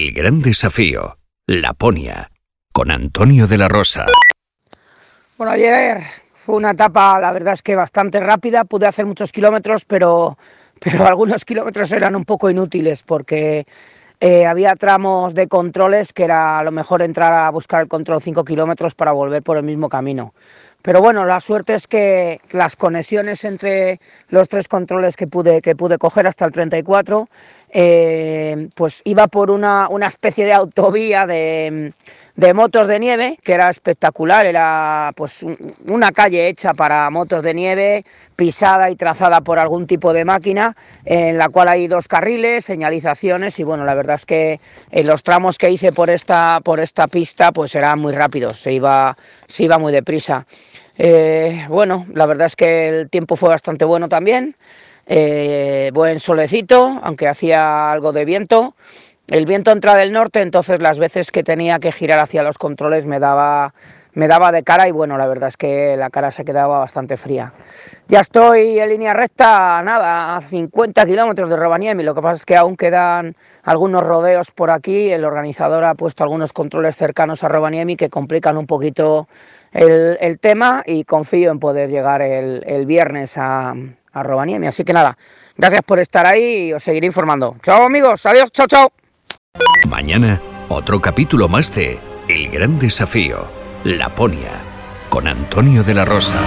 El gran desafío, Laponia, con Antonio de la Rosa. Bueno, ayer fue una etapa, la verdad es que bastante rápida, pude hacer muchos kilómetros, pero, pero algunos kilómetros eran un poco inútiles porque eh, había tramos de controles que era a lo mejor entrar a buscar el control 5 kilómetros para volver por el mismo camino. Pero bueno, la suerte es que las conexiones entre los tres controles que pude, que pude coger hasta el 34, eh, pues iba por una, una especie de autovía de, de motos de nieve, que era espectacular, era pues una calle hecha para motos de nieve, pisada y trazada por algún tipo de máquina, en la cual hay dos carriles, señalizaciones y bueno, la verdad es que en los tramos que hice por esta, por esta pista pues eran muy rápidos, se iba, se iba muy deprisa. Eh, bueno, la verdad es que el tiempo fue bastante bueno también, eh, buen solecito, aunque hacía algo de viento. El viento entra del norte, entonces las veces que tenía que girar hacia los controles me daba, me daba de cara y bueno, la verdad es que la cara se quedaba bastante fría. Ya estoy en línea recta, nada, a 50 kilómetros de Rovaniemi, lo que pasa es que aún quedan algunos rodeos por aquí, el organizador ha puesto algunos controles cercanos a Rovaniemi que complican un poquito el, tema y confío en poder llegar el, viernes a, a Rovaniemi. Así que nada, gracias por estar ahí y os seguiré informando. Chao amigos, adiós, chao, chao. Mañana, otro capítulo más de El Gran Desafío, Laponia, con Antonio de la Rosa.